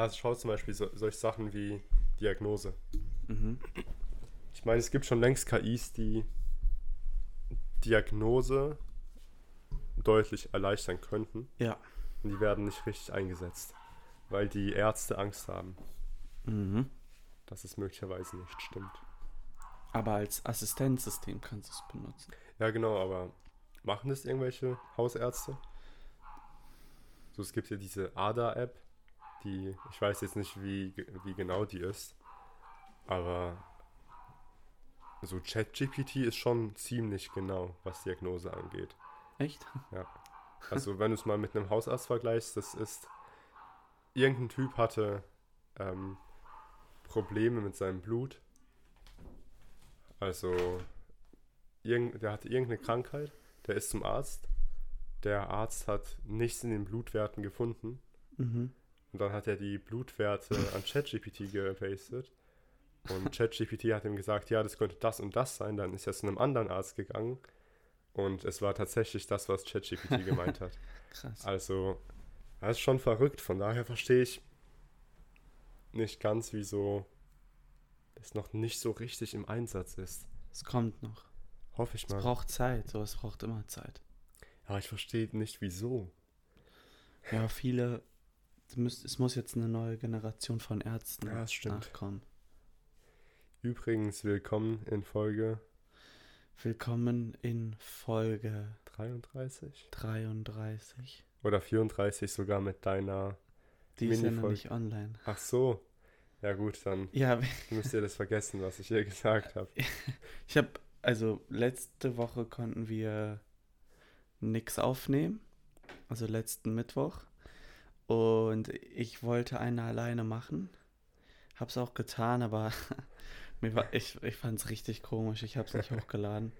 Also schau zum Beispiel so, solche Sachen wie Diagnose. Mhm. Ich meine, es gibt schon längst KIs, die Diagnose deutlich erleichtern könnten. Ja. Und die werden nicht richtig eingesetzt, weil die Ärzte Angst haben, Mhm. dass es möglicherweise nicht stimmt. Aber als Assistenzsystem kannst du es benutzen. Ja, genau, aber machen das irgendwelche Hausärzte? So, es gibt ja diese ADA-App, die, ich weiß jetzt nicht, wie, wie genau die ist, aber so ChatGPT ist schon ziemlich genau, was Diagnose angeht. Echt? Also wenn du es mal mit einem Hausarzt vergleichst, das ist, irgendein Typ hatte ähm, Probleme mit seinem Blut. Also irgend, der hatte irgendeine Krankheit, der ist zum Arzt. Der Arzt hat nichts in den Blutwerten gefunden. Mhm. Und dann hat er die Blutwerte an ChatGPT gepastet. Und ChatGPT hat ihm gesagt, ja, das könnte das und das sein. Dann ist er zu einem anderen Arzt gegangen. Und es war tatsächlich das, was ChatGPT gemeint hat. Krass. Also, das ist schon verrückt. Von daher verstehe ich nicht ganz, wieso das noch nicht so richtig im Einsatz ist. Es kommt noch. Hoffe ich Es mal. braucht Zeit. So, es braucht immer Zeit. Aber ich verstehe nicht, wieso. Ja, viele. Es muss, es muss jetzt eine neue Generation von Ärzten Ja, nachkommen. Übrigens, willkommen in Folge Willkommen in Folge 33 33. oder 34 sogar mit deiner. Die ist ja noch nicht online. Ach so. Ja, gut, dann Ja, müsst ihr das vergessen, was ich hier gesagt habe. ich habe, also letzte Woche konnten wir nix aufnehmen. Also letzten Mittwoch. Und ich wollte eine alleine machen. Hab's auch getan, aber mir war, ich, ich fand's richtig komisch. Ich hab's nicht hochgeladen.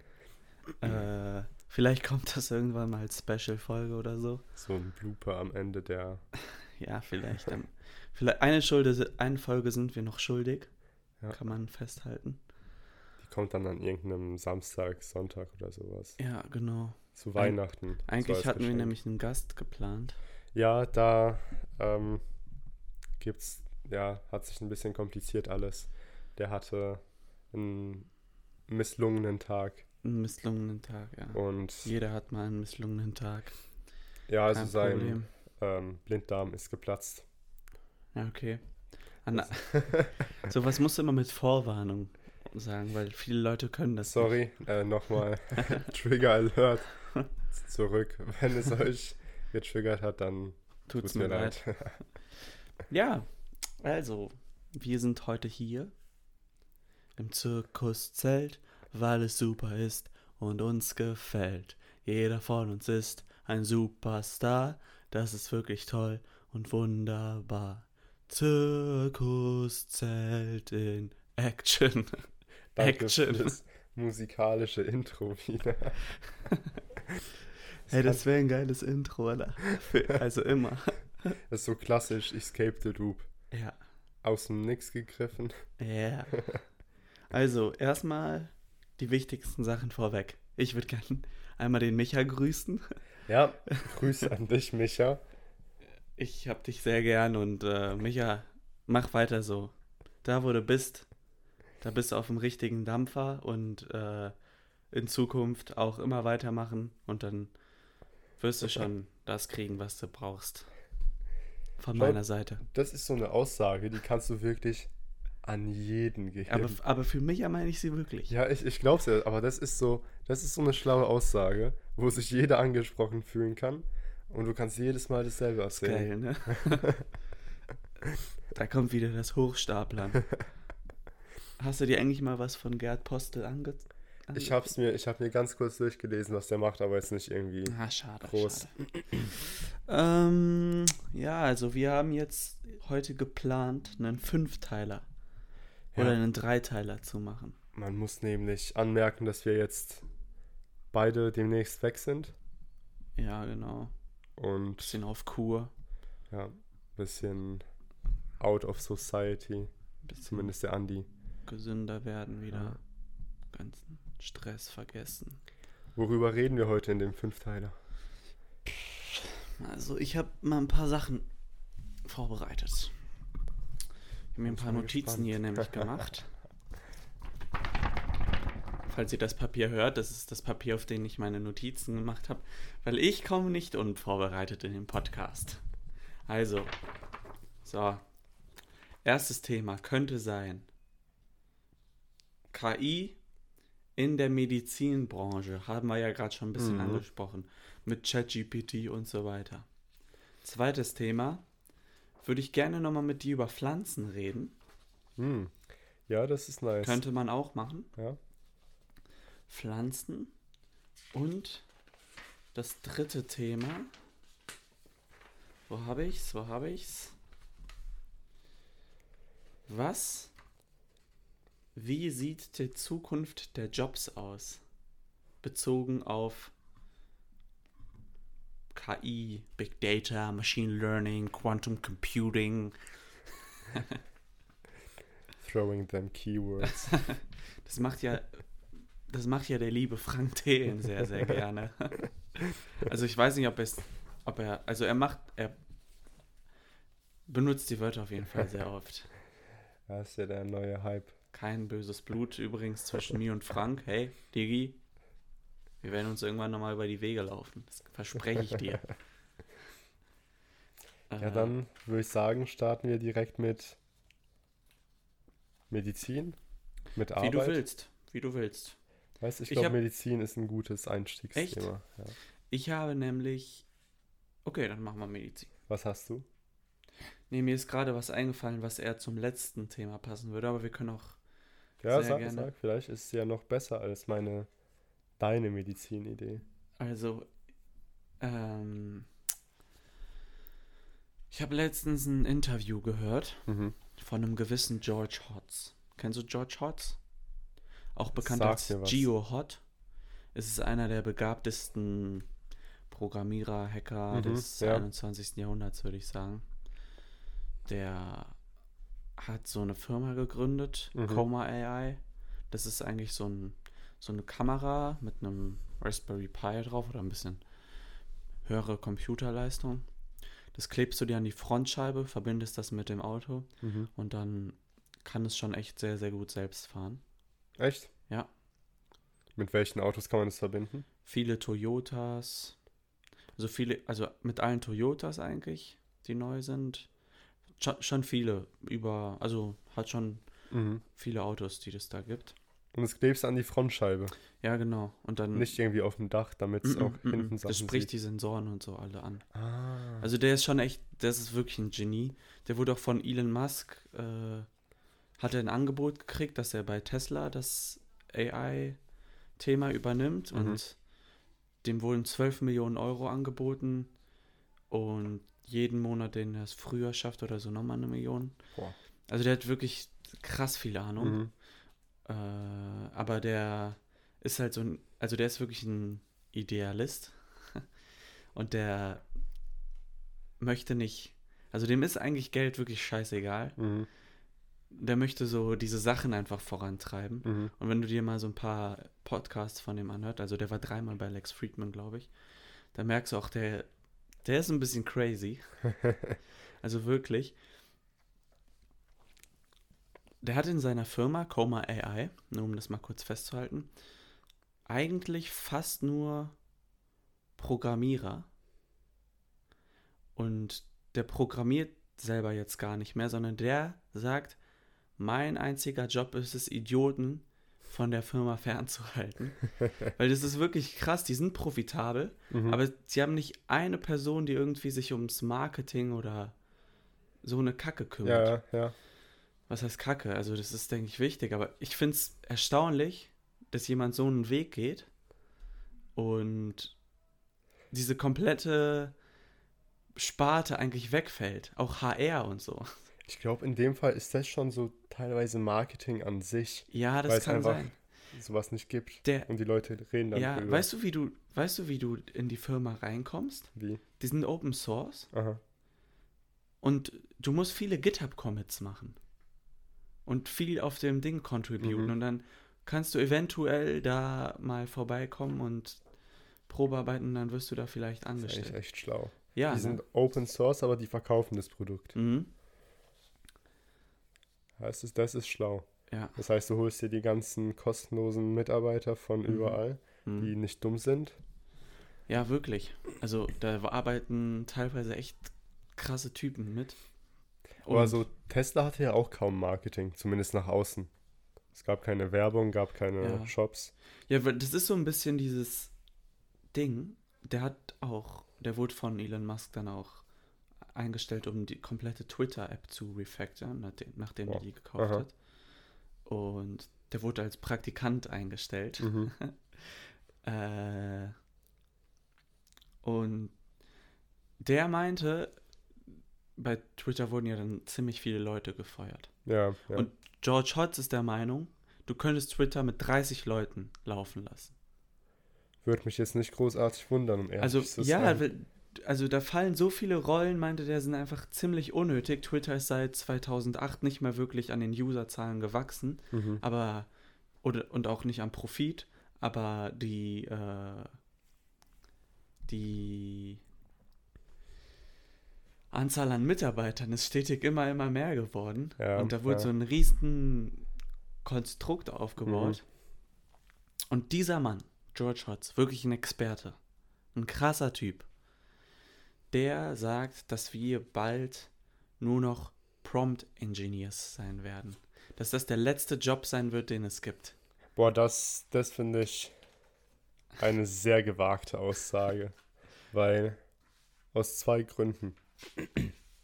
Äh, vielleicht kommt das irgendwann mal als Special-Folge oder so. So ein Blooper am Ende der. Ja, vielleicht. ähm, vielleicht eine, Schulde, eine Folge sind wir noch schuldig. Ja. Kann man festhalten. Die kommt dann an irgendeinem Samstag, Sonntag oder sowas. Ja, genau. Zu Weihnachten. so Eigentlich hatten wir Geschenk. nämlich einen Gast geplant. Ja, da ähm, gibt's, ja, hat sich ein bisschen kompliziert alles. Der hatte einen misslungenen Tag Einen misslungenen Tag, ja. und Jeder hat mal einen misslungenen Tag. ja, also Kein sein ähm, Blinddarm ist geplatzt. Ja, okay. An, so was musst du immer mit Vorwarnung sagen, weil viele Leute können das Sorry, äh, nochmal Trigger Alert zurück. Wenn es euch getriggert hat, dann. Tut's tut's mir leid. Ja, also, wir sind heute hier im Zirkuszelt, weil es super ist und uns gefällt. Jeder von uns ist ein Superstar, das ist wirklich toll und wunderbar. Zirkuszelt in Action. Danke Action. für das musikalische Intro wieder. Hey, das wäre ein geiles Intro, oder? Also immer. Das ist so klassisch Escape the Loop. Ja. Aus dem Nix gegriffen. Ja. Also, erstmal die wichtigsten Sachen vorweg. Ich würde gerne einmal den Micha grüßen. Ja, Grüße an dich, Micha. Ich hab dich sehr gern und äh, Micha, mach weiter so. Da, wo du bist, da bist du auf dem richtigen Dampfer und äh, in Zukunft auch immer weitermachen und dann wirst du schon das kriegen, was du brauchst. Von meiner Seite. Das ist so eine Aussage, die kannst du wirklich an jeden geben. Aber, aber für mich meine ich sie wirklich. ja, ich, ich glaub's ja, aber das ist so, das ist so eine schlaue Aussage, wo sich jeder angesprochen fühlen kann. Und du kannst jedes Mal dasselbe erzählen. Geil, ne? da kommt wieder das Hochstaplern. Hast du dir eigentlich mal was von Gerd Postel ange... Ich hab's mir, ich hab mir ganz kurz durchgelesen, was der macht, aber jetzt nicht irgendwie. Ah, schade. Groß. Schade. ähm, ja, also wir haben jetzt heute geplant, einen Fünfteiler Ja. oder einen Dreiteiler zu machen. Man muss nämlich anmerken, dass wir jetzt beide demnächst weg sind. Ja, genau. Und Bisschen auf Kur. ja, bisschen out of society. Bisschen Zumindest der Andi. gesünder werden wieder. Ja. Ganzen Stress vergessen. Worüber reden wir heute in dem Fünfteiler? Also ich habe mal ein paar Sachen vorbereitet. mir ein paar Notizen gespannt. hier nämlich gemacht. Falls ihr das Papier hört, das ist das Papier, auf dem ich meine Notizen gemacht habe, weil ich komme nicht unvorbereitet in den Podcast. Also, so. Erstes Thema könnte sein KI in der Medizinbranche. Haben wir ja gerade schon ein bisschen Mhm. angesprochen. Mit ChatGPT und so weiter. Zweites Thema. Würde ich gerne nochmal mit dir über Pflanzen reden. Hm. Ja, das ist nice. Könnte man auch machen. Ja. Pflanzen. Und das dritte Thema. Wo habe ich's? Wo habe ich's? Was? Wie sieht die Zukunft der Jobs aus? Bezogen auf KI, Big Data, Machine Learning, Quantum Computing. Throwing them keywords. Das macht ja, das macht ja der liebe Frank Thelen sehr, sehr gerne. Also ich weiß nicht, ob es, ob er, also er macht, er benutzt die Wörter auf jeden Fall sehr oft. Das ist ja der neue Hype. Kein böses Blut übrigens zwischen mir und Frank. Hey, Digi, wir werden uns irgendwann nochmal über die Wege laufen. Das verspreche ich dir. Ja, Äh, dann würde ich sagen, starten wir direkt mit Medizin, mit Wie Arbeit. du willst, wie du willst. Weißt, ich Ich glaube, Medizin ist ein gutes Einstiegsthema. Ja. Ich habe nämlich, okay, dann machen wir Medizin. Was hast du? Nee, mir ist gerade was eingefallen, was eher zum letzten Thema passen würde, aber wir können auch Ja, sag, gerne. sag, vielleicht ist es ja noch besser als meine, deine Medizinidee. Also, ähm, ich habe letztens ein Interview gehört Mhm. von einem gewissen George Hotz. Kennst du George Hotz? Auch bekannt Sag als. Geo Hot. Es ist einer der begabtesten Programmierer, Hacker Mhm, des ja. 21. Jahrhunderts, würde ich sagen. Der hat so eine Firma gegründet, Mhm. Coma AI. Das ist eigentlich so, ein, so eine Kamera mit einem Raspberry Pi drauf oder ein bisschen höhere Computerleistung. Das klebst du dir an die Frontscheibe, verbindest das mit dem Auto Mhm. und dann kann es schon echt sehr, sehr gut selbst fahren. Echt? Ja. Mit welchen Autos kann man das verbinden? Viele Toyotas, also viele, also mit allen Toyotas eigentlich, die neu sind. Schon, viele, über, also hat schon Mhm. viele Autos, die das da gibt. Und das klebst an die Frontscheibe. Ja, genau. Und dann. Nicht irgendwie auf dem Dach, damit es auch mm, mm, hinten Das Sachen spricht sieht. die Sensoren und so alle an. Ah. Also der ist schon echt, das ist wirklich ein Genie. Der wurde auch von Elon Musk, äh, hat er ein Angebot gekriegt, dass er bei Tesla das AI-Thema übernimmt Mhm. und dem wurden 12 Millionen Euro angeboten und jeden Monat, den er es früher schafft oder so, nochmal eine Million. Boah. Also der hat wirklich krass viel Ahnung. Mhm. Äh, aber der ist halt so ein, also der ist wirklich ein Idealist. Und der möchte nicht, also dem ist eigentlich Geld wirklich scheißegal. Mhm. Der möchte so diese Sachen einfach vorantreiben. Mhm. Und wenn du dir mal so ein paar Podcasts von dem anhört, also der war dreimal bei Lex Friedman, glaube ich, da merkst du auch, der, der ist ein bisschen crazy. also wirklich. Der hat in seiner Firma Coma AI, nur um das mal kurz festzuhalten, eigentlich fast nur Programmierer. Und der programmiert selber jetzt gar nicht mehr, sondern der sagt, mein einziger Job ist es, Idioten von der Firma fernzuhalten. Weil das ist wirklich krass, die sind profitabel, Mhm. aber sie haben nicht eine Person, die irgendwie sich ums Marketing oder so eine Kacke kümmert. Ja, ja. Was heißt Kacke? Also das ist, denke ich, wichtig, aber ich finde es erstaunlich, dass jemand so einen Weg geht und diese komplette Sparte eigentlich wegfällt. Auch HR und so. Ich glaube, in dem Fall ist das schon so teilweise Marketing an sich, Ja, das Weil es kann einfach sein. sowas nicht gibt. Der, Und die Leute reden dann ja, drüber. weißt du, wie du, weißt du, wie du in die Firma reinkommst? Wie? Die sind Open Source Aha. und du musst viele GitHub-Commits machen und viel auf dem Ding contributen Mhm. und dann kannst du eventuell da mal vorbeikommen und Probearbeiten und dann wirst du da vielleicht Das ist angestellt. echt schlau. Ja, die ne? sind Open Source, aber die verkaufen das Produkt. Mhm. Heißt es, das ist schlau. Ja. Das heißt, du holst dir die ganzen kostenlosen Mitarbeiter von Mhm. überall, Mhm. die nicht dumm sind. Ja, wirklich. Also da arbeiten teilweise echt krasse Typen mit. Aber Und- so, Tesla hatte ja auch kaum Marketing, zumindest nach außen. Es gab keine Werbung, gab keine Ja. Shops. Ja, weil das ist so ein bisschen dieses Ding. Der hat auch, der wurde von Elon Musk dann auch eingestellt, um die komplette Twitter-App zu refactoren, nachdem, nachdem er Wow. die gekauft Aha. hat. Und der wurde als Praktikant eingestellt. Mhm. Äh, und der meinte, bei Twitter wurden ja dann ziemlich viele Leute gefeuert. Ja, ja. Und George Hotz ist der Meinung, du könntest Twitter mit 30 Leuten laufen lassen. Würde mich jetzt nicht großartig wundern, um ehrlich also zu ja, sein. weil- also da fallen so viele Rollen, meinte der, sind einfach ziemlich unnötig. Twitter ist seit 2008 nicht mehr wirklich an den Userzahlen gewachsen, Mhm. aber oder und auch nicht am Profit, aber die äh, die Anzahl an Mitarbeitern ist stetig immer immer mehr geworden Ja, und da wurde ja. so ein riesen Konstrukt aufgebaut. Und dieser Mann, George Hotz, wirklich ein Experte, ein krasser Typ, der sagt, dass wir bald nur noch Prompt Engineers sein werden. Dass das der letzte Job sein wird, den es gibt. Boah, das, das finde ich eine sehr gewagte Aussage. Weil, aus zwei Gründen.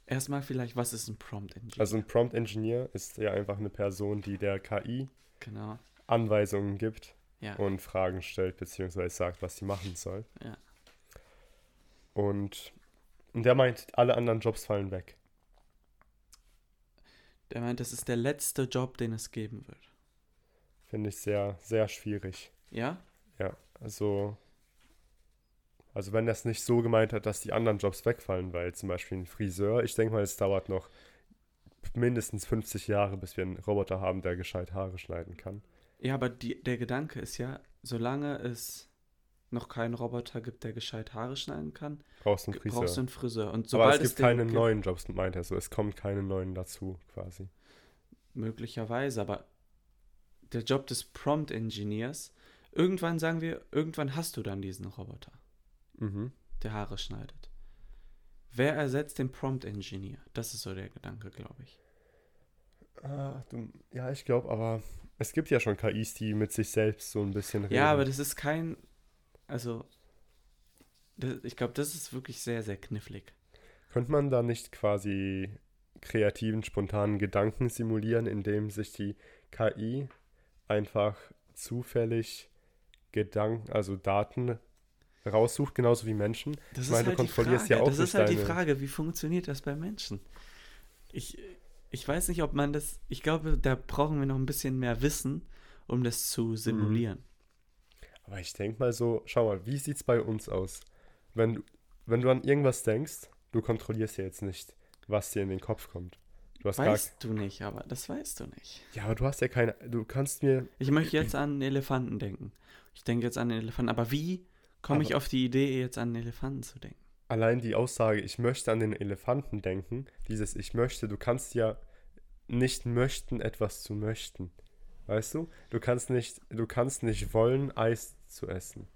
Erstmal vielleicht, was ist ein Prompt Engineer? Also ein Prompt Engineer ist ja einfach eine Person, die der KI genau. Anweisungen gibt Ja. und Fragen stellt, beziehungsweise sagt, was sie machen soll. Ja. Und, und der meint, alle anderen Jobs fallen weg. Der meint, das ist der letzte Job, den es geben wird. Finde ich sehr, sehr schwierig. Ja? Ja, also, also wenn er es nicht so gemeint hat, dass die anderen Jobs wegfallen, weil zum Beispiel ein Friseur, ich denke mal, es dauert noch mindestens 50 Jahre, bis wir einen Roboter haben, der gescheit Haare schneiden kann. Ja, aber die, der Gedanke ist ja, solange es noch keinen Roboter gibt, der gescheit Haare schneiden kann, Brauchst einen Friseur. brauchst du einen Friseur. Und Aber sobald es gibt den keine gibt- neuen Jobs, meint er so. Es kommen keine neuen dazu, quasi. Möglicherweise, aber der Job des Prompt Engineers, irgendwann sagen wir, irgendwann hast du dann diesen Roboter, Mhm. der Haare schneidet. Wer ersetzt den Prompt Engineer? Das ist so der Gedanke, glaube ich. Ah, du, ja, ich glaube, aber es gibt ja schon KIs, die mit sich selbst so ein bisschen reden. Ja, aber das ist kein, also, das, ich glaube, das ist wirklich sehr, sehr knifflig. Könnte man da nicht quasi kreativen, spontanen Gedanken simulieren, indem sich die KI einfach zufällig Gedanken, also Daten raussucht, genauso wie Menschen? Das Ich meine, du die kontrollierst Frage. ja auch Das ist halt die deine- Frage, wie funktioniert das bei Menschen? Ich, ich weiß nicht, ob man das, ich glaube, da brauchen wir noch ein bisschen mehr Wissen, um das zu Mhm. Aber ich denke mal so, schau mal, wie sieht's bei uns aus? Wenn, du- wenn du an irgendwas denkst, du kontrollierst ja jetzt nicht, was dir in den Kopf kommt. Du hast Weißt du nicht, aber das weißt du nicht. gar, ja, aber du hast ja keine, du kannst mir, Ich möchte jetzt an einen Elefanten denken. Ich denke jetzt an einen Elefanten, aber wie komme ich auf die Idee, jetzt an einen Elefanten zu denken? allein die Aussage, ich möchte an den Elefanten denken, dieses ich möchte, du kannst ja nicht möchten, etwas zu möchten. Weißt du? Du kannst nicht, du kannst nicht wollen, Eis zu essen.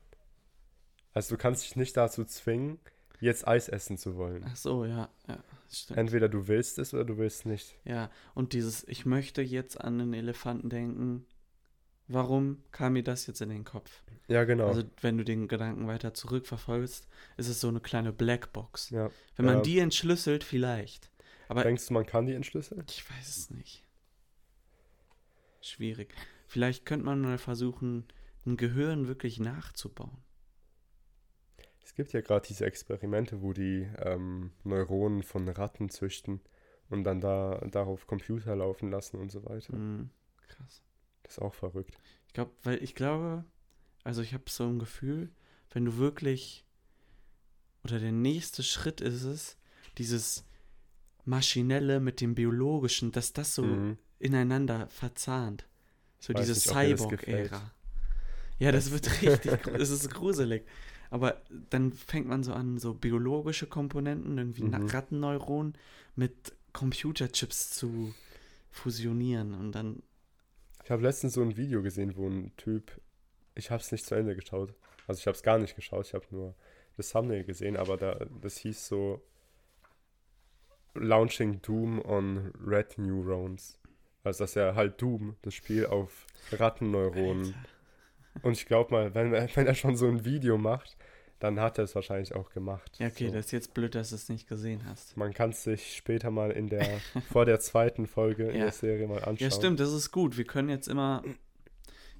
Also du kannst dich nicht dazu zwingen, jetzt Eis essen zu wollen. Ach so, ja, ja, stimmt. Entweder du willst es oder du willst nicht. Ja, und dieses, ich möchte jetzt an einen Elefanten denken, warum kam mir das jetzt in den Kopf? Ja, genau. Also, wenn du den Gedanken weiter zurückverfolgst, ist es so eine kleine Blackbox. ja. Wenn man Ja. die entschlüsselt, vielleicht. Aber Denkst du, man kann die entschlüsseln? ich weiß es nicht. Schwierig. Vielleicht könnte man mal versuchen, ein Gehirn wirklich nachzubauen. Es gibt ja gerade diese Experimente, wo die ähm, Neuronen von Ratten züchten und dann da darauf Computer laufen lassen und so weiter. Hm, krass. Das ist auch verrückt. Ich glaube, weil ich glaube, also ich habe so ein Gefühl, wenn du wirklich oder der nächste Schritt ist es, dieses maschinelle mit dem biologischen, dass das so Mhm. ineinander verzahnt. So Weiß diese. Cyborg-Ära. Ja, das wird richtig, es ist gruselig. Aber dann fängt man so an, so biologische Komponenten, irgendwie Mhm. Rattenneuronen mit Computerchips zu fusionieren und dann. Ich habe letztens so ein Video gesehen, wo ein Typ, ich habe es nicht zu Ende geschaut, also ich habe es gar nicht geschaut, ich habe nur das Thumbnail gesehen, aber da, das hieß so Launching Doom on Red Neurons. Also dass er halt Doom, das Spiel, auf Rattenneuronen. Und ich glaube mal, wenn, wenn er schon so ein Video macht, dann hat er es wahrscheinlich auch gemacht. Ja, okay, so. das ist jetzt blöd, dass du es nicht gesehen hast. Man kann es sich später mal in der, vor der zweiten Folge in Ja. der Serie mal anschauen. Ja, stimmt, das ist gut. Wir können jetzt immer.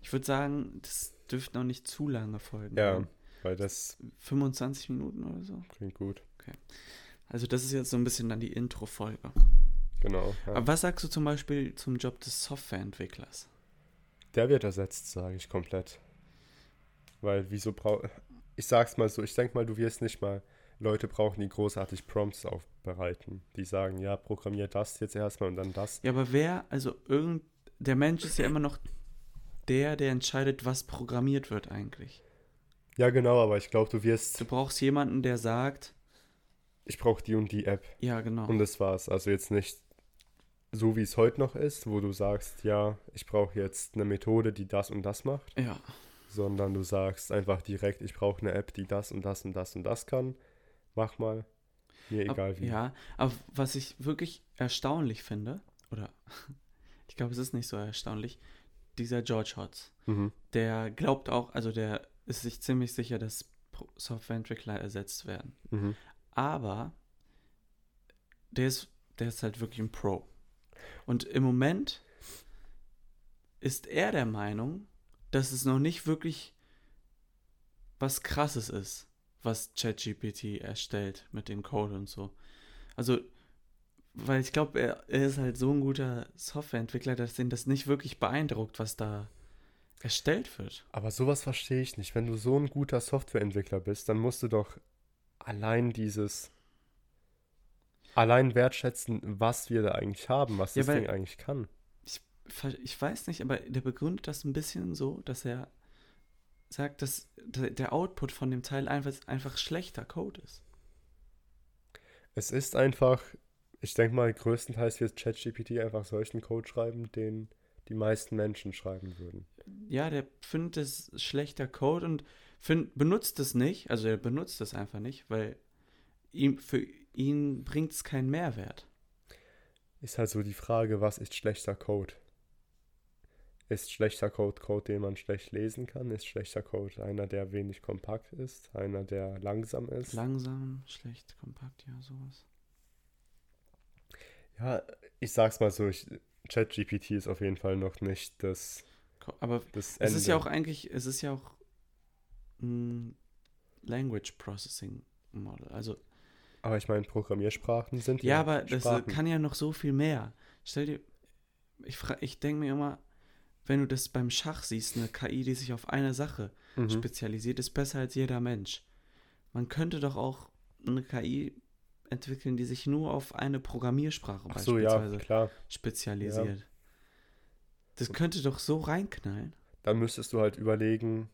Ich würde sagen, das dürften auch nicht zu lange Folgen. Ja, werden. weil das 25 Minuten oder so. klingt gut. Also, das ist jetzt so ein bisschen dann die Intro-Folge. Genau. Ja. Aber was sagst du zum Beispiel zum Job des Softwareentwicklers? Der wird ersetzt, sage ich komplett. Weil wieso braucht. Ich sag's mal so, ich denke mal, du wirst nicht mal Leute brauchen, die großartig Prompts aufbereiten. Die sagen, ja, programmier das jetzt erstmal und dann das. Ja, aber wer, also irgend. Der Mensch ist ja immer noch der, der entscheidet, was programmiert wird eigentlich. Ja, genau, aber ich glaube, du wirst. Du brauchst jemanden, der sagt, Ich brauche die und die App. ja, genau. Und das war's. Also jetzt nicht so, wie es heute noch ist, wo du sagst, ja, ich brauche jetzt eine Methode, die das und das macht. ja. sondern du sagst einfach direkt, ich brauche eine App, die das und das und das und das kann. Mach mal. Mir Ab- egal wie. Ja, aber was ich wirklich erstaunlich finde, oder ich glaube, es ist nicht so erstaunlich, dieser George Hotz, Mhm. der glaubt auch, also der ist sich ziemlich sicher, dass Softwareentwickler ersetzt werden. Mhm. Aber der ist, der ist halt wirklich ein Pro. Und im Moment ist er der Meinung, dass es noch nicht wirklich was Krasses ist, was ChatGPT erstellt mit dem Code und so. Also, weil ich glaube, er, er ist halt so ein guter Softwareentwickler, dass ihn das nicht wirklich beeindruckt, was da erstellt wird. Aber sowas verstehe ich nicht. Wenn du so ein guter Softwareentwickler bist, dann musst du doch allein dieses allein wertschätzen, was wir da eigentlich haben, was Ja, das Ding eigentlich kann. ver- ich weiß nicht, aber der begründet das ein bisschen so, dass er sagt, dass der der Output von dem Teil einfach, einfach schlechter Code ist. Es ist einfach, ich denke mal, größtenteils wird ChatGPT einfach solchen Code schreiben, den die meisten Menschen schreiben würden. Ja, der findet es schlechter Code und find, benutzt es nicht, also er benutzt es einfach nicht, weil ihm, für ihn bringt es keinen Mehrwert. Ist halt so die Frage, was ist schlechter Code? Ist schlechter Code Code, den man schlecht lesen kann? Ist schlechter Code einer, der wenig kompakt ist? Einer, der langsam ist? Langsam, schlecht, kompakt, ja, sowas. ja, ich sag's mal so, ChatGPT ist auf jeden Fall noch nicht das, Aber das es Ende. ist ja auch eigentlich, es ist ja auch ein Language Processing Model. Also Aber ich meine, Programmiersprachen sind Ja, aber das äh, Sprachen. kann ja noch so viel mehr. Stell dir, ich, ich denke mir immer, wenn du das beim Schach siehst, eine KI, die sich auf eine Sache mhm. spezialisiert, ist besser als jeder Mensch. Man könnte doch auch eine KI entwickeln, die sich nur auf eine Programmiersprache Ach so, ja, beispielsweise klar. spezialisiert. Das könnte doch so reinknallen. Dann müsstest du halt überlegen,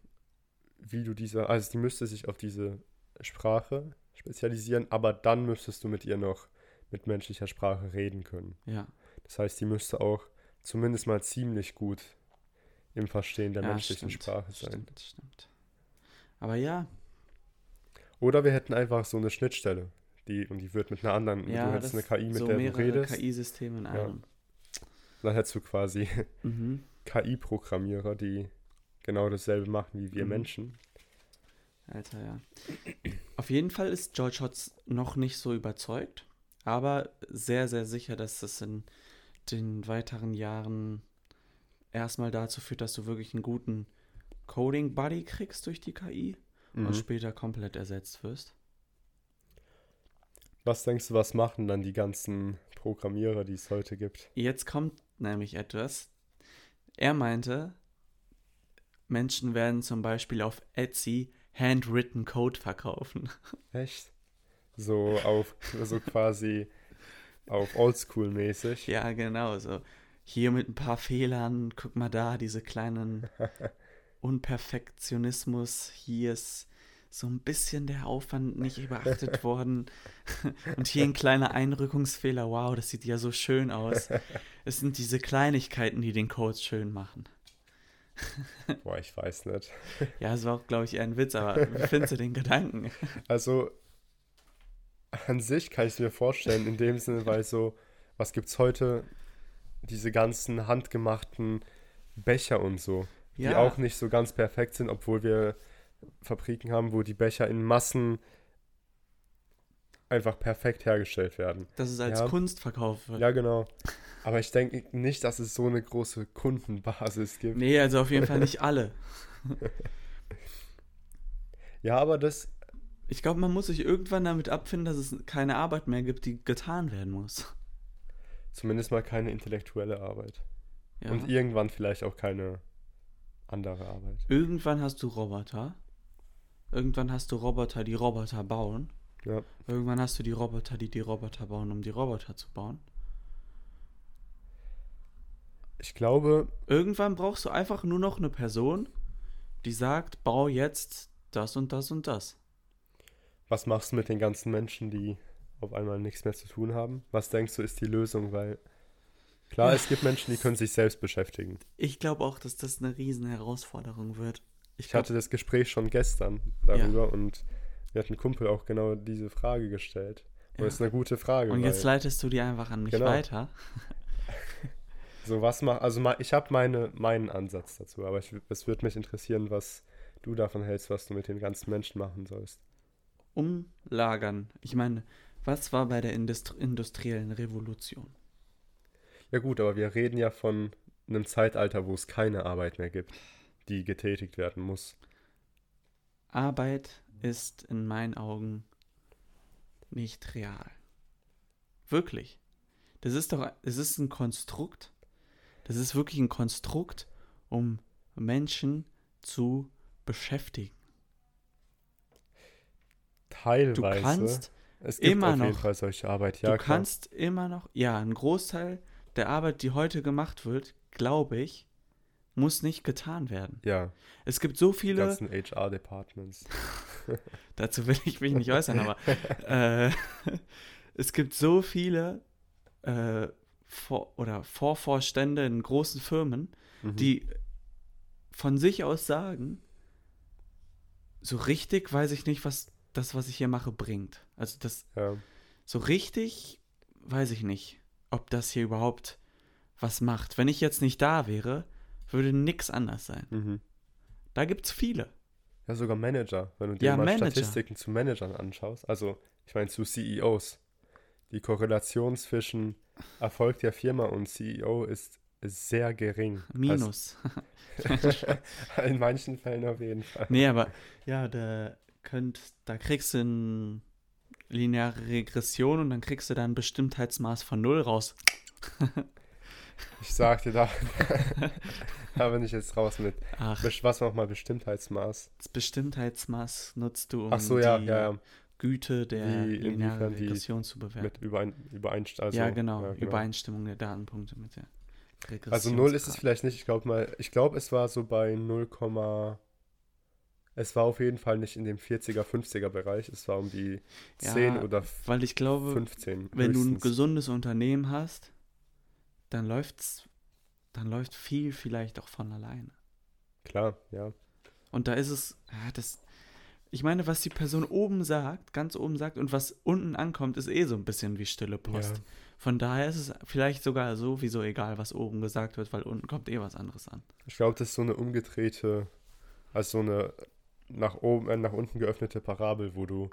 wie du diese, also die müsste sich auf diese Sprache spezialisieren, aber dann müsstest du mit ihr noch mit menschlicher Sprache reden können. Ja. Das heißt, die müsste auch zumindest mal ziemlich gut im Verstehen der ja, menschlichen stimmt, Sprache sein. Stimmt, stimmt. Aber ja, Oder wir hätten einfach so eine Schnittstelle, die und die wird mit einer anderen, ja du hättest eine KI, mit so der du redest, KI-Systeme in Ja. einem. dann hättest du quasi Mhm. KI-Programmierer, die genau dasselbe machen wie wir Mhm. Menschen. Alter, ja. Auf jeden Fall ist George Hotz noch nicht so überzeugt, aber sehr, sehr sicher, dass das in den weiteren Jahren erstmal dazu führt, dass du wirklich einen guten Coding-Buddy kriegst durch die KI Mhm. und später komplett ersetzt wirst. Was denkst du, was machen dann die ganzen Programmierer, die es heute gibt? Jetzt kommt nämlich etwas. Er meinte, Menschen werden zum Beispiel auf Etsy handwritten Code verkaufen. Echt? So auf, so quasi auf Oldschool-mäßig. Ja, genau. So hier mit ein paar Fehlern. Guck mal da, diese kleinen Unperfektionismus. Hier ist so ein bisschen der Aufwand nicht überachtet worden. Und hier ein kleiner Einrückungsfehler. Wow, das sieht ja so schön aus. Es sind diese Kleinigkeiten, die den Code schön machen. Boah, ich weiß nicht. Ja, es war auch, glaube ich, eher ein Witz, aber wie findest du den Gedanken? Also, an sich kann ich es mir vorstellen, in dem Sinne, weil so, was gibt's heute? Diese ganzen handgemachten Becher und so, die Ja. auch nicht so ganz perfekt sind, obwohl wir Fabriken haben, wo die Becher in Massen einfach perfekt hergestellt werden. Dass es als Ja. Kunst verkauft wird. Ja, genau. Aber ich denke nicht, dass es so eine große Kundenbasis gibt. Nee, also auf jeden Fall nicht alle. Ja, aber das, Ich glaube, man muss sich irgendwann damit abfinden, dass es keine Arbeit mehr gibt, die getan werden muss. zumindest mal keine intellektuelle Arbeit. Ja. Und irgendwann vielleicht auch keine andere Arbeit. Irgendwann hast du Roboter. Irgendwann hast du Roboter, die Roboter bauen. Ja. Irgendwann hast du die Roboter, die die Roboter bauen, um die Roboter zu bauen. Ich glaube, Irgendwann brauchst du einfach nur noch eine Person, die sagt, bau jetzt das und das und das. was machst du mit den ganzen Menschen, die auf einmal nichts mehr zu tun haben? Was denkst du, ist die Lösung? Weil klar, es gibt Menschen, die können sich selbst beschäftigen. Ich glaube auch, dass das eine riesen Herausforderung wird. Ich hatte das Gespräch schon gestern darüber Ja. und mir hat ein Kumpel auch genau diese Frage gestellt. Und Ja. das ist eine gute Frage. Und jetzt leitest du die einfach an mich Genau. weiter. so was mach, also ich habe meine, meinen Ansatz dazu, aber ich, es würde mich interessieren, was du davon hältst, was du mit den ganzen Menschen machen sollst. Umlagern. Ich meine, was war bei der Indust industriellen Revolution? Ja gut, aber wir reden ja von einem Zeitalter, wo es keine Arbeit mehr gibt, die getätigt werden muss. Arbeit ist in meinen Augen nicht real. Wirklich. Das ist doch, es ist ein Konstrukt. Das ist wirklich ein Konstrukt, um Menschen zu beschäftigen. Du Teilweise. kannst, es gibt immer auf jeden noch- Fall solche Arbeit, ja du klar. kannst immer noch, ja, ein Großteil der Arbeit, die heute gemacht wird, glaube ich, muss nicht getan werden. Ja, Es gibt so die viele, ganzen HR-Departments. dazu will ich mich nicht äußern, aber äh, es gibt so viele äh, Vor oder Vorvorstände in großen Firmen, Mhm. die von sich aus sagen, so richtig weiß ich nicht, was das, was ich hier mache, bringt. Also das Ja. so richtig weiß ich nicht, ob das hier überhaupt was macht. Wenn ich jetzt nicht da wäre, würde nix anders sein. Mhm. Da gibt's viele. ja, sogar Manager. Wenn du dir Ja, mal Manager. Statistiken zu Managern anschaust, also ich meine zu CEOs, die Korrelation zwischen Erfolg der Firma und CEO ist, ist sehr gering. Minus. Also, in manchen Fällen auf jeden Fall. Nee, aber ja, da könnt, da kriegst du eine lineare Regression und dann kriegst du da ein Bestimmtheitsmaß von null raus. Ich sag dir da, da bin ich jetzt raus mit. Ach, Was nochmal Bestimmtheitsmaß? das Bestimmtheitsmaß nutzt du, um Ach so, ja, die ja, ja. Güte der linearen Regression zu bewerten. Mit Überein Übereinstimmung. Also, ja, genau, Übereinstimmung der Datenpunkte mit der Regression. Also 0 ist es vielleicht nicht. Ich glaube mal, ich glaube, es war so bei 0, es war auf jeden Fall nicht in dem 40er, 50er Bereich. Es war um die 10 Ja, oder Weil ich glaube, 15. wenn du ein höchstens. gesundes Unternehmen hast, dann läuft's, dann läuft viel vielleicht auch von alleine. Klar, ja. Und da ist es, ja, das, ich meine, was die Person oben sagt, ganz oben sagt und was unten ankommt, ist eh so ein bisschen wie stille Post. Ja. Von daher ist es vielleicht sogar sowieso egal, was oben gesagt wird, weil unten kommt eh was anderes an. Ich glaube, das ist so eine umgedrehte, also so eine nach oben, äh, nach unten geöffnete Parabel, wo du,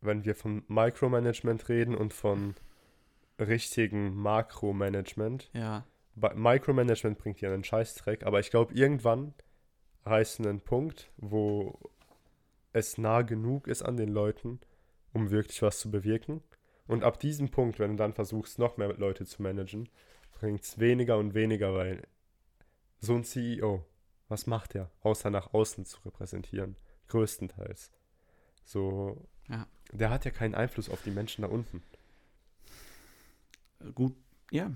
wenn wir von Micromanagement reden und von richtigen Makromanagement, Ja, Micromanagement bringt dir einen Scheißdreck, aber ich glaube, irgendwann reißt einen Punkt, wo es nah genug ist an den Leuten, um wirklich was zu bewirken. Und ab diesem Punkt, wenn du dann versuchst, noch mehr Leute zu managen, bringt es weniger und weniger, weil so ein CEO, was macht er, außer nach außen zu repräsentieren? Größtenteils. So, Ja. der hat ja keinen Einfluss auf die Menschen da unten. Gut, ja.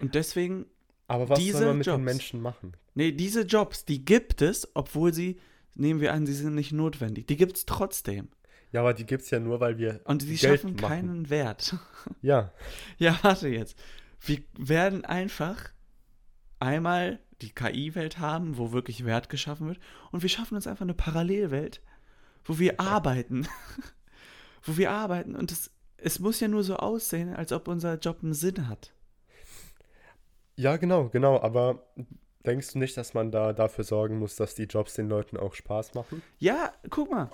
Und deswegen Aber was Diese soll man mit Jobs. den Menschen machen? Nee, diese Jobs, die gibt es, obwohl sie nehmen wir an, sie sind nicht notwendig. Die gibt es trotzdem. Ja, aber die gibt es ja nur, weil wir Und die Geld schaffen machen. keinen Wert. Ja, Ja, warte jetzt. Wir werden einfach einmal die KI-Welt haben, wo wirklich Wert geschaffen wird. Und wir schaffen uns einfach eine Parallelwelt, wo wir arbeiten. wo wir arbeiten. Und es, es muss ja nur so aussehen, als ob unser Job einen Sinn hat. ja, genau, genau. Aber denkst du nicht, dass man da dafür sorgen muss, dass die Jobs den Leuten auch Spaß machen? Ja, guck mal.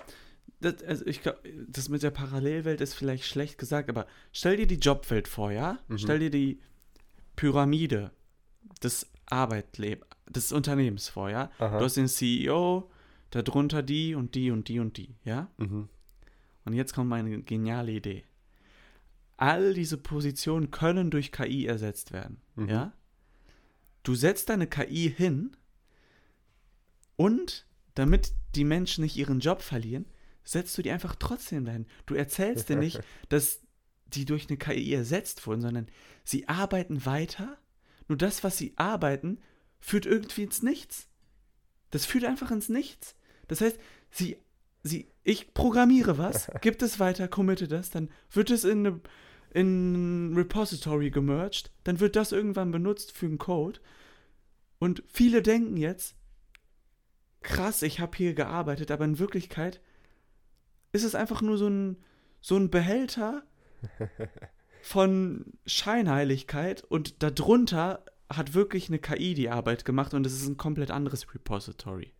Das, also ich glaube, das mit der Parallelwelt ist vielleicht schlecht gesagt, aber stell dir die Jobwelt vor, ja? Mhm. Stell dir die Pyramide des Arbeitleb des Unternehmens vor, ja? Aha. Du hast den CEO, darunter die und die und die und die, ja? Mhm. Und jetzt kommt meine geniale Idee. All diese Positionen können durch KI ersetzt werden, Mhm. ja? Du setzt deine KI hin und damit die Menschen nicht ihren Job verlieren, setzt du die einfach trotzdem dahin. Du erzählst dir nicht, dass die durch eine KI ersetzt wurden, sondern sie arbeiten weiter. Nur das, was sie arbeiten, führt irgendwie ins Nichts. Das führt einfach ins Nichts. Das heißt, sie, sie, ich programmiere was, gibt es weiter, committe das, dann wird es in eine in ein Repository gemerged, dann wird das irgendwann benutzt für einen Code. Und viele denken jetzt, krass, ich habe hier gearbeitet, aber in Wirklichkeit ist es einfach nur so ein, so ein Behälter von Scheinheiligkeit und darunter hat wirklich eine KI die Arbeit gemacht und es ist ein komplett anderes Repository.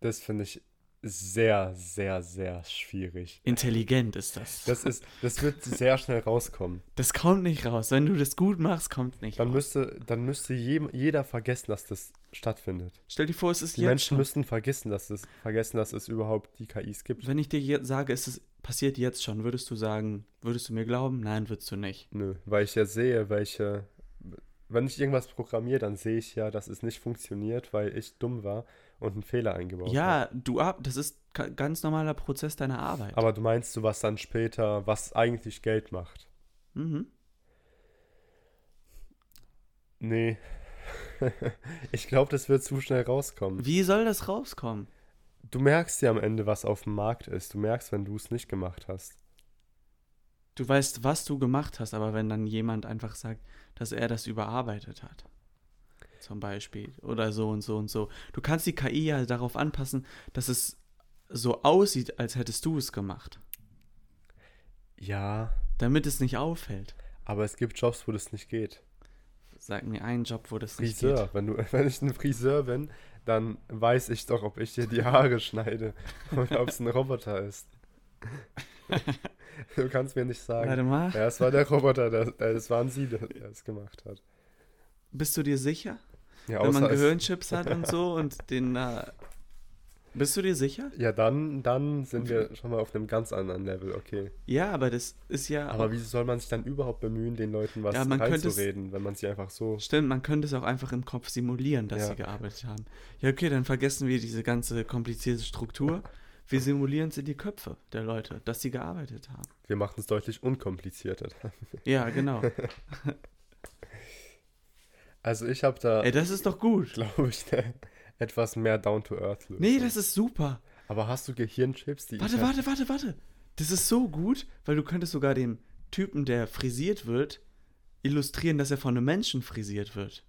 Das finde ich sehr, sehr, sehr schwierig. Intelligent ist das. Das ist, das wird sehr schnell rauskommen. Das kommt nicht raus. Wenn du das gut machst, kommt nicht Dann raus. müsste, dann müsste je, jeder vergessen, dass das stattfindet. Stell dir vor, es ist Die jetzt Menschen schon. müssten vergessen, dass es vergessen, dass es überhaupt die KIs gibt. Wenn ich dir jetzt sage, es ist, passiert jetzt schon, würdest du sagen, würdest du mir glauben? Nein, würdest du nicht. Nö, weil ich ja sehe, welche. Wenn ich irgendwas programmiere, dann sehe ich ja, dass es nicht funktioniert, weil ich dumm war und einen Fehler eingebaut. Ja, du ab, das ist ganz normaler Prozess deiner Arbeit. Aber du meinst du, was dann später, was eigentlich Geld macht? mhm. Nee. ich glaube, das wird zu schnell rauskommen. Wie soll das rauskommen? Du merkst ja am Ende, was auf dem Markt ist. Du merkst, wenn du es nicht gemacht hast. Du weißt, was du gemacht hast, aber wenn dann jemand einfach sagt, dass er das überarbeitet hat. Zum Beispiel. Oder so und so und so. Du kannst die KI ja darauf anpassen, dass es so aussieht, als hättest du es gemacht. Ja, Damit es nicht auffällt. aber es gibt Jobs, wo das nicht geht. Sag mir einen Job, wo das nicht Friseur. geht. Wenn, du, wenn ich ein Friseur bin, dann weiß ich doch, ob ich dir die Haare schneide oder ob es ein Roboter ist. du kannst mir nicht sagen. Warte mal. Ja, es war der Roboter, der, es waren sie, der es gemacht hat. Bist du dir sicher? Ja, Wenn man Gehirnchips hat und so und den. Äh, bist du dir sicher? Ja, dann, dann sind wir schon mal auf einem ganz anderen Level, okay. Ja, aber das ist ja. Aber wieso soll man sich dann überhaupt bemühen, den Leuten was Ja, reinzureden, wenn man sie einfach so. Stimmt, man könnte es auch einfach im Kopf simulieren, dass Ja. sie gearbeitet haben. Ja, okay, dann vergessen wir diese ganze komplizierte Struktur. Wir simulieren es in die Köpfe der Leute, dass sie gearbeitet haben. Wir machen es deutlich unkomplizierter. Ja, genau. Also ich habe da, Ey, das ist doch gut. glaube ich, eine etwas mehr Down-to-Earth-Lösung. Nee, das ist super. Aber hast du Gehirnchips, die Warte, warte, warte, warte. Das ist so gut, weil du könntest sogar dem Typen, der frisiert wird, illustrieren, dass er von einem Menschen frisiert wird.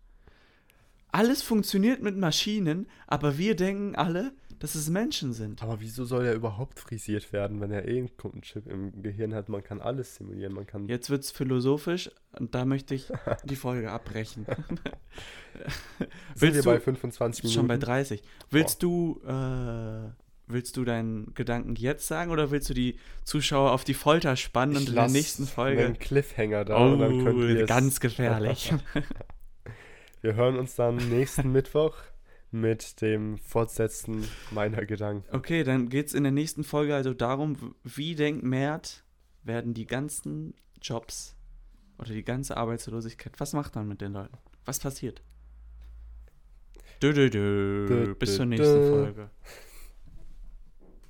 Alles funktioniert mit Maschinen, aber wir denken alle, dass es Menschen sind. Aber wieso soll er überhaupt frisiert werden, wenn er eh einen Chip im Gehirn hat? Man kann alles simulieren, man kann... Jetzt wird's philosophisch und da möchte ich die Folge abbrechen. Sind willst wir du- bei 25 Minuten? Schon bei 30. Willst du, äh, willst du deinen Gedanken jetzt sagen oder willst du die Zuschauer auf die Folter spannen und in der nächsten Folge? einen Cliffhanger da und dann könnt ihr Oh, es- ganz gefährlich. Wir hören uns dann nächsten Mittwoch mit dem Fortsetzen meiner Gedanken. okay, dann geht's in der nächsten Folge also darum, wie denkt Mert, werden die ganzen Jobs oder die ganze Arbeitslosigkeit, was macht man mit den Leuten? Was passiert? Dö, dö, dö. Dö, Bis zur nächsten. Folge.